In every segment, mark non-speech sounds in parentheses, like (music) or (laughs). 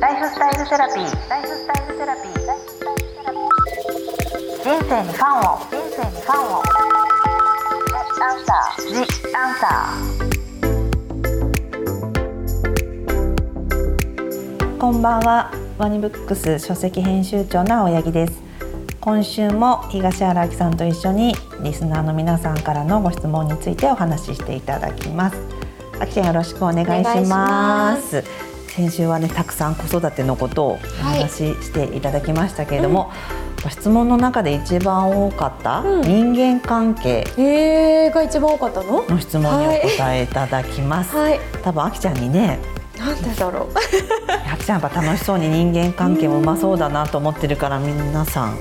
ライフスタイルセラピー。ライフスタイルセラピー。人生にファンを。人生にファンを。アンサー。ジアンサー。こんばんはワニブックス書籍編集長の青柳です今週も東原明さんと一緒にリスナーの皆さんからのご質問についてお話ししていただきますあきちゃんよろしくお願いします先週はねたくさん子育てのことをお話ししていただきましたけれども、ご質問の中で一番多かったうん。人間関係えー、が一番多かったの？の質問にお答えいただきます、はい。多分あきちゃんにね。なんでだろう？(laughs) あきちゃんやっぱ楽しそうに人間関係もうまそうだなと思ってるから皆さん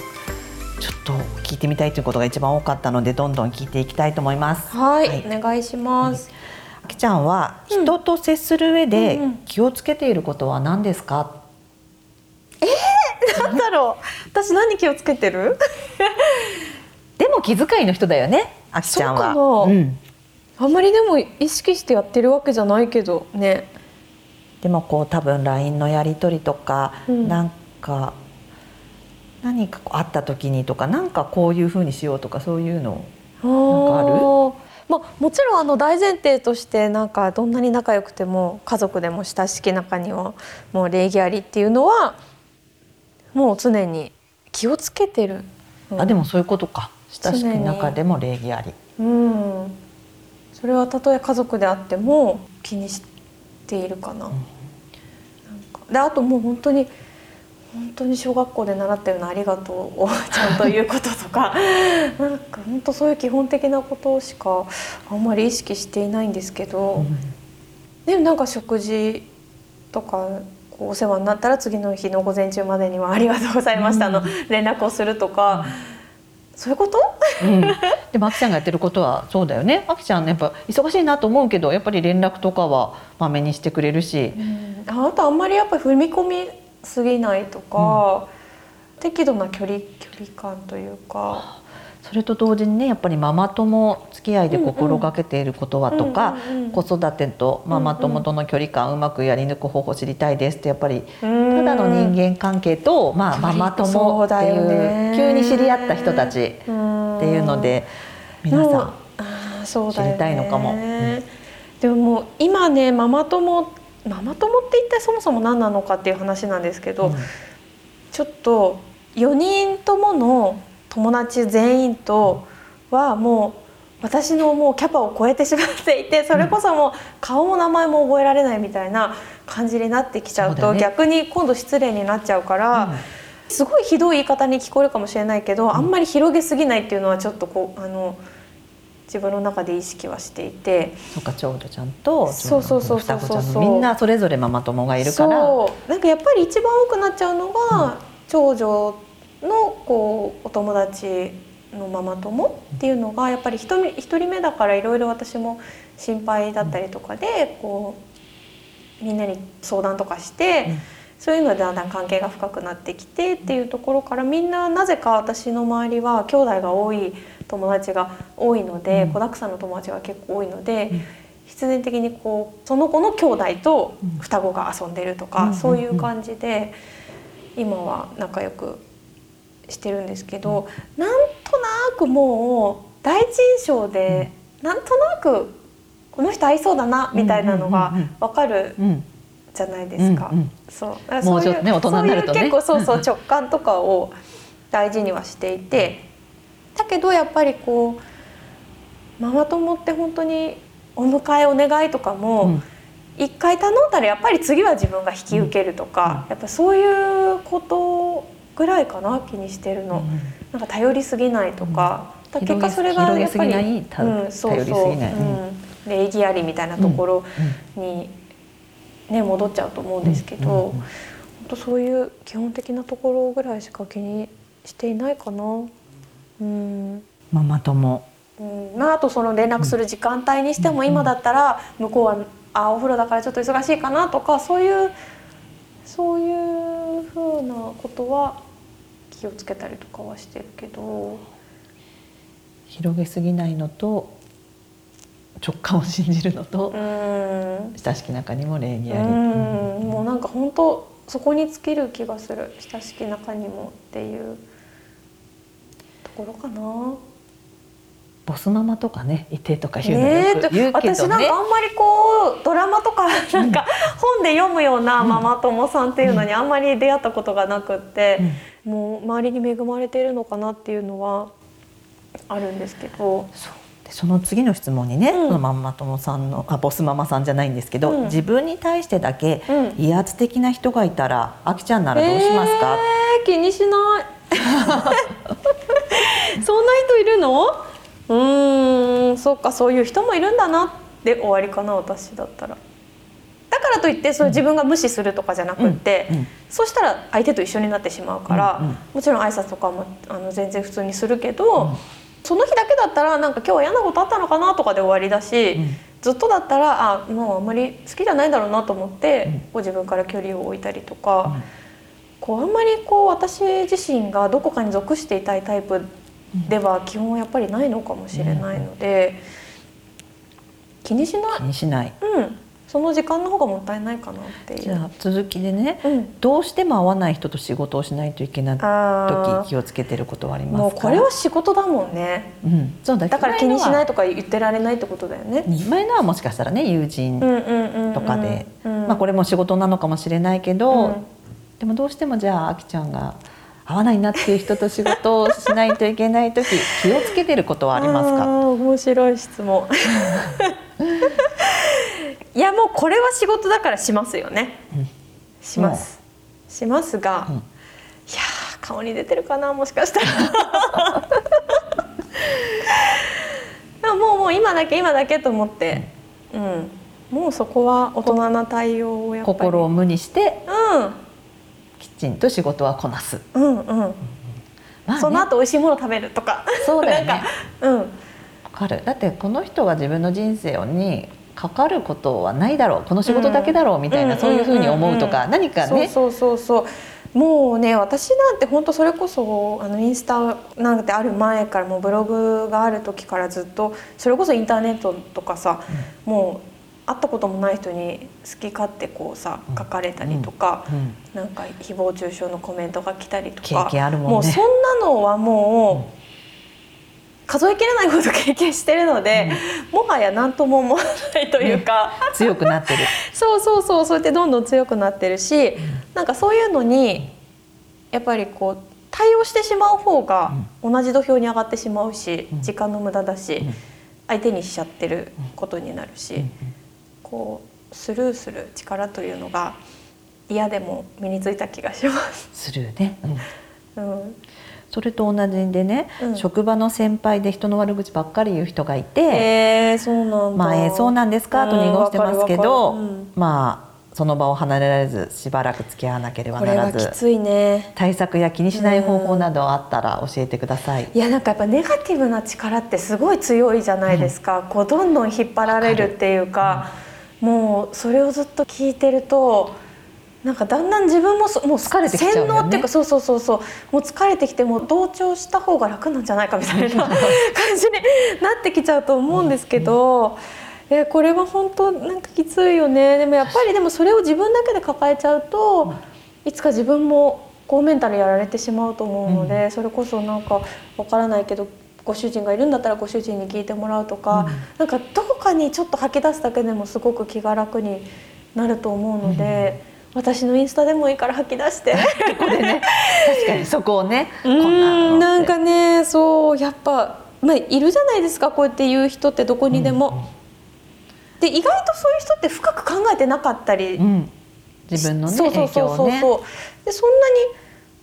ちょっと聞いてみたいということが一番多かったのでどんどん聞いていきたいと思います。はい、はい。お願いします、あきちゃんはうん人と接する上でうんうん。気をつけていることは何ですか、なんだろう。(laughs) 私何気をつけてる？(laughs) でも気遣いの人だよねあきちゃんは。そうんん。あんまりでも意識してやってるわけじゃないけどね。でもこう多分 LINE のやり取りとか、うん。なんか何かこう会った時にとかなんかこういうふうにしようとかそういうのあかある？ーまあ、もちろんあの大前提としてなんかどんなに仲良くても家族でも親しき中にはもう礼儀ありっていうのはもう常に気をつけてる、うんあでもそういうことか。親しき中でも礼儀あり。うん。それはたとえ家族であっても気にしているかな,、なんか。であともう本当に本当に小学校で習ったような「ありがとう」をちゃんと言うこととか。(laughs) なんか本当そういう基本的なことしかあんまり意識していないんですけど、でもなんか食事とかお世話になったら次の日の午前中までには「ありがとうございました」の連絡をするとか、そういうこと？うん、でもあきちゃんがやってることはそうだよね。あきちゃんねやっぱ忙しいなと思うけどやっぱり連絡とかはまめにしてくれるし、ああとあんまりやっぱり踏み込みすぎないとか、適度な距離距離感というか、それと同時にねやっぱりママ友付き合いで心がけていることはとか、うんうんうん。子育てとママ友との距離感うまくやり抜く方法知りたいですってやっぱりたただの人間関係と、まあ、ママ友っていうね。急に知り合った人たちっていうので皆さん知りたいのかも。うん。でももう今ねママ友ママ友って一体そもそも何なのかっていう話なんですけど、うん。ちょっと4人ともの友達全員とはもう私のもうキャパを超えてしまっていてそれこそもう顔も名前も覚えられないみたいな感じになってきちゃうと逆に今度失礼になっちゃうから、すごいひどい言い方に聞こえるかもしれないけど、あんまり広げすぎないっていうのはちょっとこうあの自分の中で意識はしていて。そうか長女ちゃんとそうそうそうそう双子ちゃんのみんなそれぞれママ友がいるから。そう。なんかやっぱり一番多くなっちゃうのが、長女のこうお友達のママ友っていうのがやっぱり一人一人目だからいろいろ私も心配だったりとかでこうみんなに相談とかして、うん。そういうのでだんだん関係が深くなってきてっていうところからみんななぜか私の周りは兄弟が多い友達が多いので、うん。子だくさんの友達が結構多いので、うん。必然的にこうその子の兄弟と双子が遊んでるとか、うんそういう感じで今は仲良くしてるんですけど、なんとなくもう第一印象で、なんとなくこの人合いそうだなみたいなのがうんうんうんうん分かるうん。じゃないですか。うんうん。そう。だからもうちょっとねそういう大人になるとね。そういう結構そうそう直感とかを大事にはしていてだけどやっぱりこうママ友って本当にお迎えお願いとかうもん。一回頼んだらやっぱり次は自分が引き受けるとか、やっぱそういうことぐらいかな気にしてるの。なんか頼りすぎないとか、だから結果それがやっぱりうん、そうそう、うん、礼儀ありみたいなところに、ね、戻っちゃうと思うんですけど、うんうんうん。本当そういう基本的なところぐらいしか気にしていないかな。うん。ママ友うん。まあ、あとその連絡する時間帯にしても今だったら向こうはあお風呂だからちょっと忙しいかなとかそういうそういうふうなことは気をつけたりとかはしてるけど。広げすぎないのと直感を信じるのとうん。親しき中にも礼儀うあり、ん。もうなんか本当そこに尽きる気がする。親しき中にもっていう。ところかな。ボスママとかねいてとか言うのねよく言うけ私なんどねかあんまりこうドラマとかなんか本で読むようなママ友さんっていうのにあんまり出会ったことがなくって、もう周りに恵まれているのかなっていうのはあるんですけど。そう。でその次の質問にね、うん。そのママ友さんのあボスママさんじゃないんですけど、うん。自分に対してだけうん。威圧的な人がいたら、あきちゃんならどうしますか、えー気にしない (laughs) そんな人いるの？うーんそっかそういう人もいるんだなって終わりかな私だったら。だからといってそれ自分が無視するとかじゃなくって、うんうん。そうしたら相手と一緒になってしまうから、うんうん。もちろん挨拶とかもあの全然普通にするけど、その日だけだったらなんか今日は嫌なことあったのかなとかで終わりだし、うん。ずっとだったらあもうあんまり好きじゃないだろうなと思って、うん。自分から距離を置いたりとか。うんこうあんまりこう私自身がどこかに属していたいタイプでは基本やっぱりないのかもしれないので、気にしない。気、にしない。うん、その時間の方がもったいないかなっていう。じゃあ続きでね、うん、どうしても会わない人と仕事をしないといけないあ時気をつけてることはありますか？ーもうこれは仕事だもんね。うん、そうだ。だから気にしないととか言ってられないってことだよね。前のはもしかしたらね友人うんうんうんうんとかで、これも仕事なのかもしれないけど、うんでもどうしてもじゃああきちゃんが合わないなっていう人と仕事をしないといけない時気をつけてることはありますか？面白い質問。いやもうこれは仕事だからしますよね、うんします。しますが、うんいやー顔に出てるかなもしかしたら。(laughs) もうもう今だけ今だけと思って、うん、もうそこは大人な対応をやっぱり。心を無にしてうんきちんと仕事はこなす、うんうん、まあね。その後美味しいもの食べるとか。そうだよね。(laughs) なんかうん。わかる。だってこの人が自分の人生にかかることはないだろう。この仕事だけだろうみたいな、うんそういうふうに思うとか、んんん何かね。そうそうそうそう。もうね私なんて本当それこそあのインスタなんてある前からもうブログがある時からずっとそれこそインターネットとかさ、もう会ったこともない人に好き勝手こうさうん。書かれたりとか、うん。なんか誹謗中傷のコメントが来たりと経か験あるもんね。もうそんなのはもう、数えきれないほど経験してるので、もはや何とも思わないというか。強くなってる。(laughs) そうそうそうそうやってどんどん強くなってるし、なんかそういうのにやっぱりこう対応してしまう方が同じ土俵に上がってしまうし、うん。時間の無駄だし、うん。相手にしちゃってることになるし、うんこうスルーする力というのが嫌でも身についた気がします。するね、うん。うん。それと同じでね、うん。職場の先輩で人の悪口ばっかり言う人がいて、えー、そうなんだ。まあ、えーそうなんですか？とうん濁してますけど、まあその場を離れられずしばらく付き合わなければならずはきついね。対策や気にしない方法などあったら教えてください。いやなんかやっぱネガティブな力ってすごい強いじゃないですか、こうどんどん引っ張られるっていうかもうそれをずっと聞いてるとなんかだんだん自分もそもう疲れてきちゃうよね。洗脳っていうかそうそうそうそう。もう疲れてきてもう同調した方が楽なんじゃないかみたいな (laughs) 感じになってきちゃうと思うんですけど。えこれは本当なんかきついよね。でもやっぱりでもそれを自分だけで抱えちゃうと、いつか自分もこうメンタルやられてしまうと思うので、それこそなんかわからないけどご主人がいるんだったらご主人に聞いてもらうとか、うん。なんかどこかにちょっと吐き出すだけでもすごく気が楽になると思うので、私のインスタでもいいから吐き出して。(laughs) ここでね。確かに。そこをね。こ (laughs) うんななんかねそうやっぱ、まあ、いるじゃないですか。こうやって言う人ってどこにでも。で意外とそういう人って深く考えてなかったり、うん、自分のねそうそうそうそう。でそんなに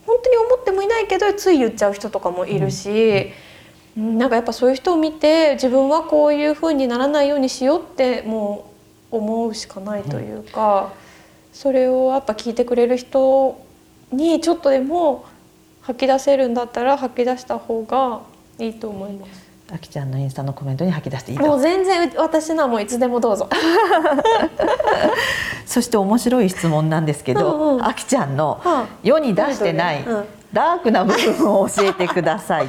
本当に思ってもいないけどつい言っちゃう人とかもいるし、うんなんかやっぱそういう人を見て自分はこういう風にならないようにしようってもう思うしかないというか、それをやっぱ聞いてくれる人にちょっとでも吐き出せるんだったら吐き出した方がいいと思います。あきちゃんのインスタのコメントに吐き出していいもうと全然私のはもういつでもどうぞ。(laughs) そして面白い質問なんですけど、うんうん。あきちゃんのは世に出してないうん。ダークな部分を教えてください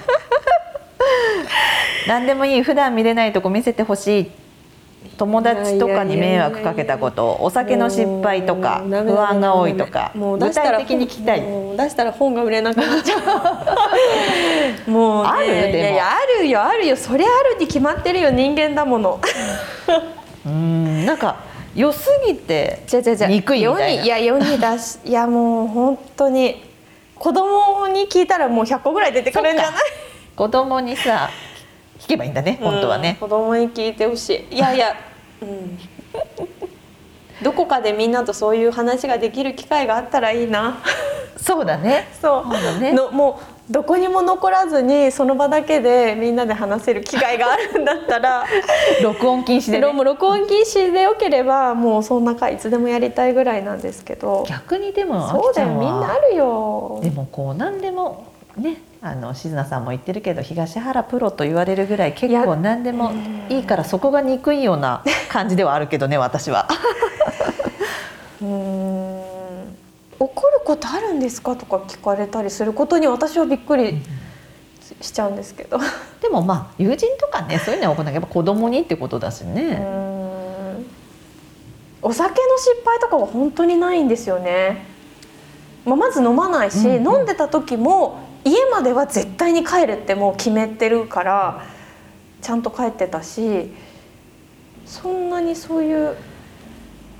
(laughs) 何でもいい普段見れないとこ見せてほしい友達とかに迷惑かけたことお酒の失敗とか不安が多いとか具もう出したら体的に聞きたい。出したら本が売れなくなっちゃうもう、ね、あるでもいやいやあるよあるよそりゃあるに決まってるよ人間だものうんなんか良すぎて憎いみたいないや世に出しいやもう本当に子供に聞いたらもう100個ぐらい出てくるんじゃない子供にさ聞けばいいんだね本当はね。うん、子供に聞いてほしい。いやいや、うん、どこかでみんなとそういう話ができる機会があったらいいな。そうだね。そう。だね。のもうどこにも残らずにその場だけでみんなで話せる機会があるんだったら。(laughs) 録音禁止で、でね、も録音禁止でよければもうそんな回いつでもやりたいぐらいなんですけど。逆にでもそうだよ。みんなあるよ。でもこう何でもねあの静奈さんも言ってるけど東原プロと言われるぐらい結構何でもいいからそこが憎いような感じではあるけどね私は。(laughs) うーん怒ることあるんですかとか聞かれたりすることに私はびっくりしちゃうんですけど。(laughs) でもまあ友人とかねそういうのは行うやっぱ子供にってことだしね。んお酒の失敗とかは本当にないんですよね。まあ、まず飲まないし、うんうん飲んでた時も家までは絶対に帰るってもう決めてるからちゃんと帰ってたしそんなにそういう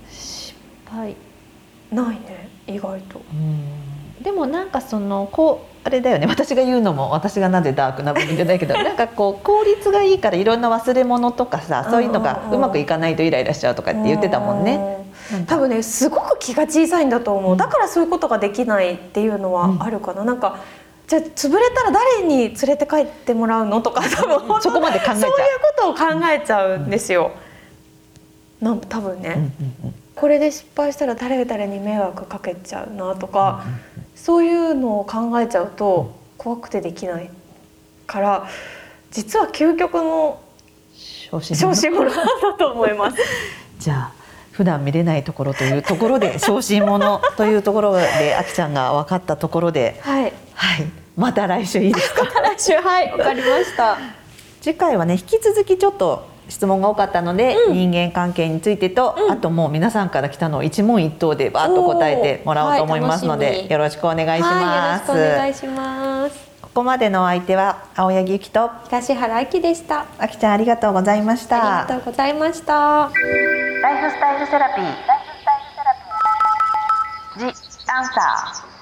失敗ないね意外と。うん。でもなんかそのこうあれだよね。私が言うのも私がなぜダークな部分じゃないけど (laughs) なんかこう効率がいいからいろんな忘れ物とかさそういうのがうまくいかないとイライラしちゃうとかって言ってたもんね。うん。多分ねすごく気が小さいんだと思う。だからそういうことができないっていうのはあるかな、なんかじゃあ潰れたら誰に連れて帰ってもらうのとか多分 (laughs) そこまで考えちゃう。そういうことを考えちゃうんですよ、なん多分ね、これで失敗したら誰々に迷惑かけちゃうなとか、そういうのを考えちゃうと怖くてできないから実は究極の小心者だと思います。(laughs) じゃあ普段見れないところというところで小心者というところであきちゃんが分かったところではいはいまた来週いいですか？来週はいわかりました。次回はね引き続きちょっと質問が多かったので、うん人間関係についてと、うんあともう皆さんから来たのを一問一答でバーッと答えてもらおうと思いますので、はいよろしくお願いします、はい、よろしくお願いします。ここまでのお相手は青柳ゆきと東原明でした。あきちゃんありがとうございましたありがとうございました。ライフスタイルセラピー。ライフスタイルセラピー。ジ・アンサー。